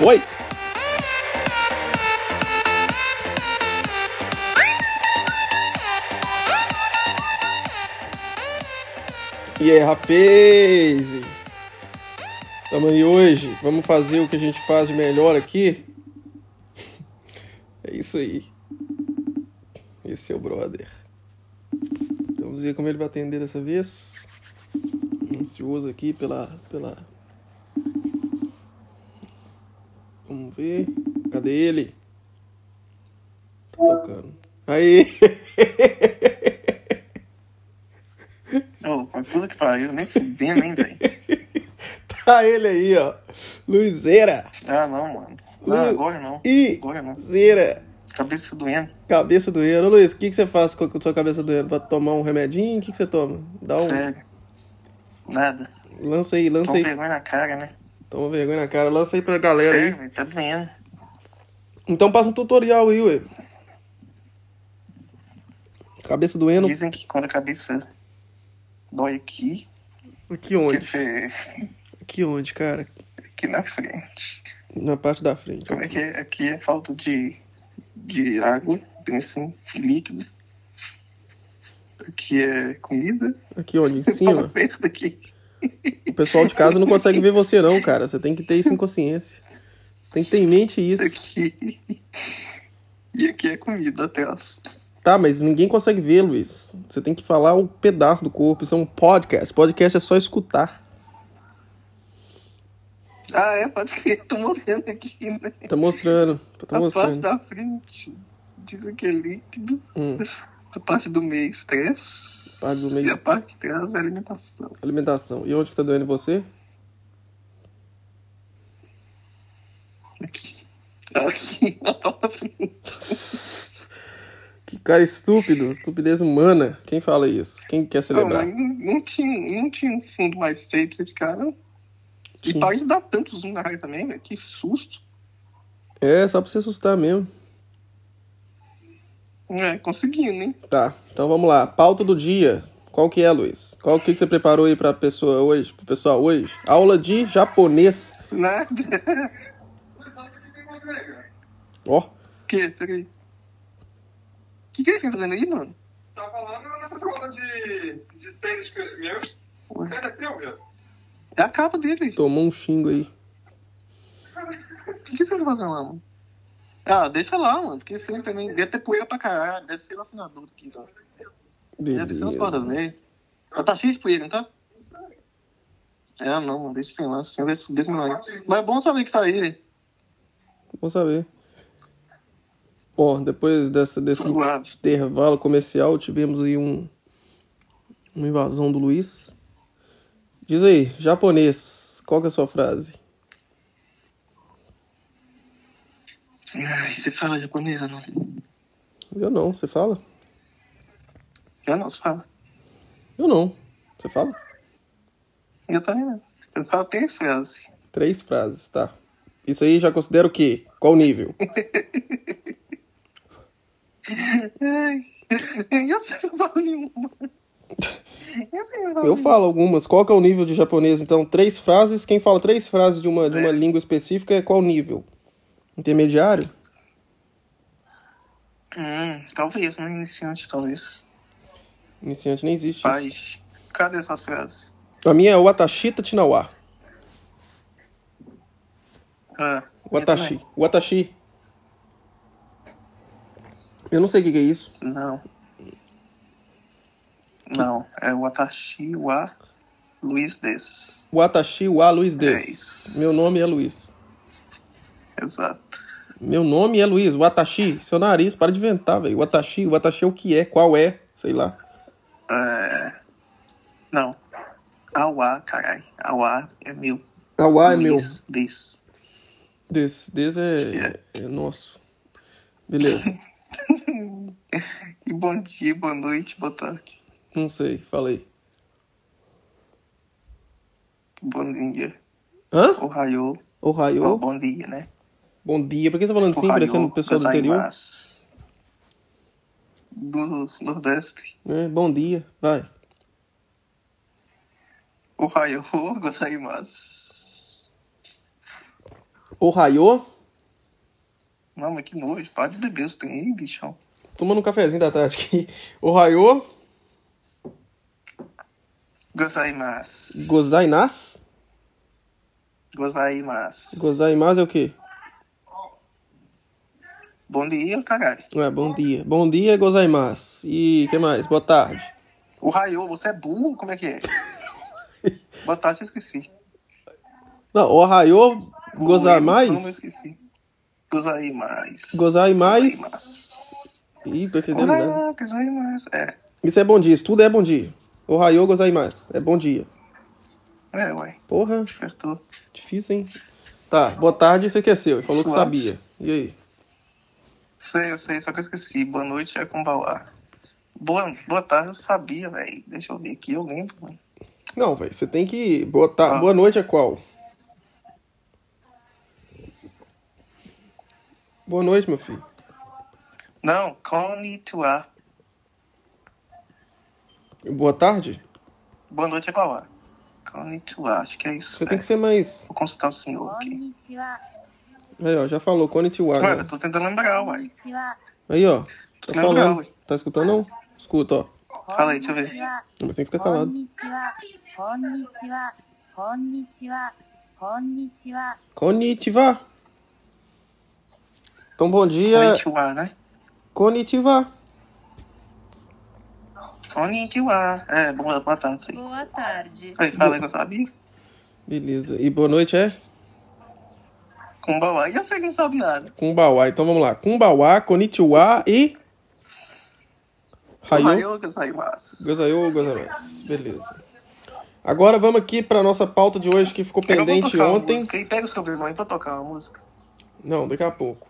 Foi! E aí, rapaz? Tamo aí hoje. Vamos fazer o que a gente faz de melhor aqui? É isso aí. Esse é o brother. Vamos ver como ele vai atender dessa vez. Ansioso aqui pela. pela... Vamos ver. Cadê ele? Tá tocando. Aí! Ô, oh, puta que pariu, nem fudendo, hein, velho. tá ele aí, ó. Luizeira. Ah, não, mano. Não, agora não. E Agora não. Zera. Cabeça doendo. Cabeça doendo. Ô, Luiz, o que, que você faz com a sua cabeça doendo? Vai tomar um remedinho? O que, que você toma? Dá um. Sério. Nada. Lança aí, lança Toma aí. vergonha na cara, né? Toma vergonha na cara, lança aí pra galera aí. Tá doendo. Então passa um tutorial aí, ué. Cabeça doendo. Dizem que quando a cabeça dói aqui, Aqui onde? você. Aqui onde, cara? aqui na frente. Na parte da frente. Como é que é? Aqui é falta de, de água, tem assim, líquido. Aqui é comida. Aqui onde? Em cima. perto aqui. O pessoal de casa não consegue ver você não, cara. Você tem que ter isso em consciência. Você tem que ter em mente isso. Aqui. E aqui é comida até as. Tá, mas ninguém consegue ver, Luiz. Você tem que falar um pedaço do corpo. Isso é um podcast. Podcast é só escutar. Ah, é, pode crer, tô morrendo aqui, né? Tá mostrando. Tá a parte mostrando. da frente dizem que é líquido. Hum, A parte do meio, estresse. Parte do meio- E a parte de trás é alimentação. alimentação. E onde que tá doendo você? Aqui. Aqui, na. Que cara estúpido. Estupidez humana. Quem fala isso? Quem quer celebrar? não, não tinha, não tinha um fundo mais feito esse cara. E Sim. para de dar tanto zoom na área também, velho. Que susto. É, só pra você assustar mesmo. É, conseguindo, hein? Tá, então vamos lá. Pauta do dia. Qual que é, Luiz? Qual que, que você preparou aí pra pessoa hoje? Pro pessoal hoje? Aula de japonês. Nada. Ó, que? Peraí. O que, que eles estão fazendo aí, mano? Tá falando nessa roda de, de tênis que meu. Ué. É teu, meu. É a capa dele. tomou um xingo aí. O que, que você tá fazendo lá, mano? Ah, deixa lá, mano. Porque esse trem também deve ter poeira pra caralho. Deve ser o afinador aqui, então. Deve ser umas Beleza. velhas. Ela tá cheia de poeira, não tá? É, não, mano. Deixa sem lá. Sem vai fuder com nós. Mas é bom saber que tá aí, velho. Vamos saber. Ó, depois dessa, desse intervalo comercial, tivemos aí um uma invasão do Luiz. Diz aí, japonês, qual que é a sua frase? Ai, você fala japonesa, não? Eu não, você fala? Eu não, você fala. Eu não. Você fala? Eu também não. Eu falo três frases. Três frases, tá. Isso aí já considera o quê? Qual nível? Ai, eu sei não falo nenhuma. Eu falo algumas. Qual que é o nível de japonês? Então, três frases. Quem fala três frases de uma, de uma É. língua específica é qual nível? Intermediário? Hum, talvez, né? Iniciante, talvez. Iniciante nem existe isso. Paz. Cadê essas frases? A minha é o Atashita Tinawa. Ah, O Atashi. O Atashi. Eu não sei o que, que é isso. Não. Não, é o Atashi wa Luiz Des. O Atashi wa Luiz É Des. isso. Meu nome é Luiz. Exato. Meu nome é Luiz. O Atashi. Seu nariz, para de inventar, velho. O Atashi. O Atashi é o que é, qual é, sei lá. É... Não. Awa, carai. Awa é meu. Awa é meu. Des. Des, des é, é nosso. Beleza. E bom dia, boa noite, boa tarde. Não sei, falei. Bom dia. Hã? Ohio. Ohio? Oh, bom dia, né? Bom dia. Por que você tá falando assim, parecendo pessoa do interior? Do Nordeste. É, bom dia. Vai. Ohio gozaimasu. Ohio. Não, mas que nojo. Para de beber os trem aí, bichão. Tomando um cafezinho da tarde aqui. Ohio. Gozaimasu. Gozainas. Gozaimasu. Gozaimasu é o quê? Bom dia, caralho. É, bom dia. Bom dia, gozaimasu. E que mais? Boa tarde. O Raio, você é burro? Como é que é? Boa tarde, eu esqueci. Não, O Não, eu esqueci. Gozaimasu. Gozaimasu. Ih, tô entendendo. Ohio, gozaimasu. É. Isso é bom dia, isso tudo é bom dia. Ohio gozaimasu. É bom dia. É, ué. Porra, Acertou. difícil, hein? Tá, boa tarde, você esqueceu. Ele falou que Suave. sabia. E aí? Sei, eu sei, só que eu esqueci. Boa noite é com Bauá. Boa, boa tarde, eu sabia, velho. Deixa eu ver aqui, eu lembro, mano. Não, velho, você tem que botar. Ah. Boa noite é qual? Boa noite, meu filho. Não, konnichiwa. Boa tarde? Boa noite é qual? Konnichiwa, acho que é isso. Você véio. tem que ser mais. Vou consultar o senhor aqui. Konnichiwa. Aí, ó, já falou, konnichiwa. Mano, né? eu tô tentando lembrar, uai. Aí, ó. Tô tá escutando? falando. Tá escutando não? Escuta, ó. Fala aí, deixa eu ver. Mas tem que ficar calado. Konnichiwa. Então, bom dia. Konnichiwa, né? Konnichiwa. Konnichiwa. É, boa, boa tarde. Boa tarde. Aí, fala aí que eu sabia. Beleza. E boa noite, é? Com Bauá. E eu sei que não sabe nada. Kumbawa. Então vamos lá. Kumbawa, Konnichiwa e. Hayo. Gozaimasu. Gozayo, gozaimasu. Beleza. Agora vamos aqui para nossa pauta de hoje que ficou Eu pendente ontem. música aí. Pega o seu irmão aí pra tocar uma música. Não, daqui a pouco.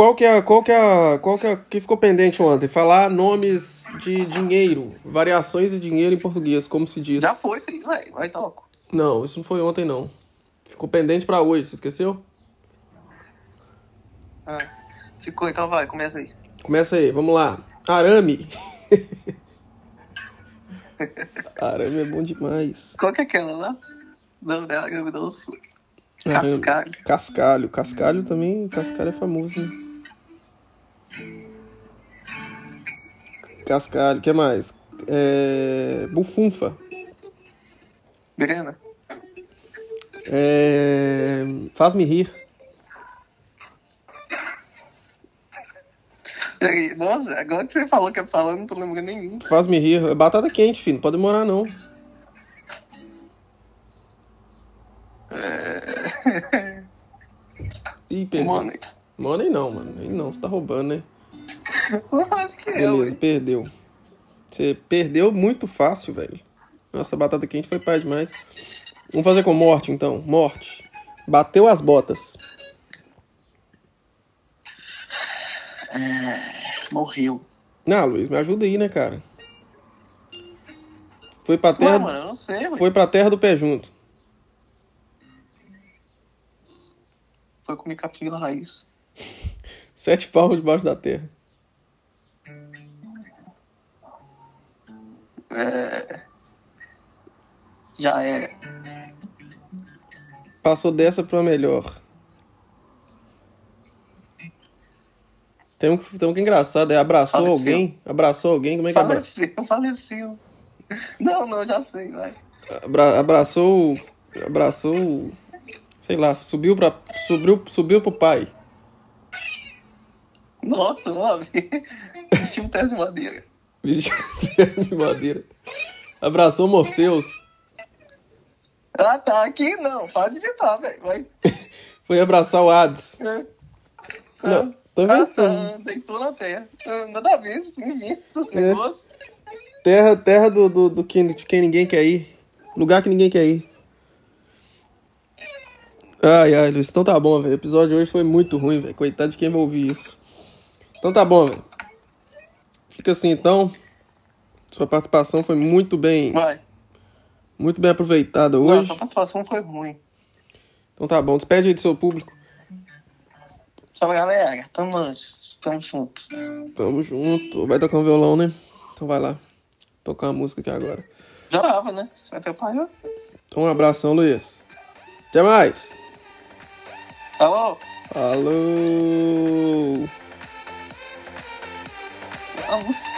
Qual que é, qual que é, qual que é, que ficou pendente ontem? Falar nomes de dinheiro, variações de dinheiro em português, como se diz. Já foi aí, vai. Vai, toco. Não, isso não foi ontem não. Ficou pendente pra hoje, você esqueceu? Ah, ficou, então vai, começa aí. Começa aí, vamos lá. Arame. Arame é bom demais. Qual que é aquela lá? Não, é Rio do Sul. Arame. Cascalho. Cascalho. Cascalho também, cascalho é famoso, né? Cascalho, o que mais? É... Bufunfa. Grana. É... Faz-me rir. Peraí, Nossa, agora que você falou que é falando, não tô lembrando nenhum. Faz-me rir. É batata quente, filho. Não pode demorar, não. É... Ih, perdi. Mano, Money não, mano. Aí não, você tá roubando, né? Acho que é, Beleza, ué. perdeu. Você perdeu muito fácil, velho. Nossa, batata quente foi pai demais. Vamos fazer com morte, então. Morte. Bateu as botas. Morreu. Ah, Luiz, me ajuda aí, né, cara? Foi pra terra, mano, eu não sei, ué. foi pra terra do pé junto. Foi comer capim raiz. Sete palmos debaixo da terra. Já era. Passou dessa pra melhor. Tem um, que- tem um que é engraçado, é abraçou Faleceu. alguém? Abraçou alguém? Como é que é? Faleceu, faleceu. Não, não, já sei, vai. Abra- abraçou. Abraçou. Sei lá, subiu pra. Subiu, subiu pro pai. Nossa, mano. Vestiu um teste de madeira. Vixe, de madeira. Abraçou Morpheus. Ah, tá. Aqui não. Pode inventar, velho. Vai. Foi abraçar o Hades. É. Não, tô Ah, tá. Deitou na terra. Ah, Nada a ver, isso inventa os É. negócios. Terra, terra do, do, do que, de quem ninguém quer ir. Lugar que ninguém quer ir. Ai, ai, Luiz. Então tá bom, velho. O episódio de hoje foi muito ruim, velho. Coitado de quem vai ouvir isso. Então tá bom, velho. Fica assim, então. Sua participação foi muito bem, Vai. Muito bem aproveitada Não, hoje. sua participação foi ruim. Então tá bom. Despede aí do seu público. Salve, galera. Tamo, tamo junto. Tamo junto. Vai tocar um violão, né? Então vai lá. Tocar uma música aqui agora. Já dava, né? Se vai atrapalhar. Então, um abração, Luiz. Até mais. Alô? Falou. Alô?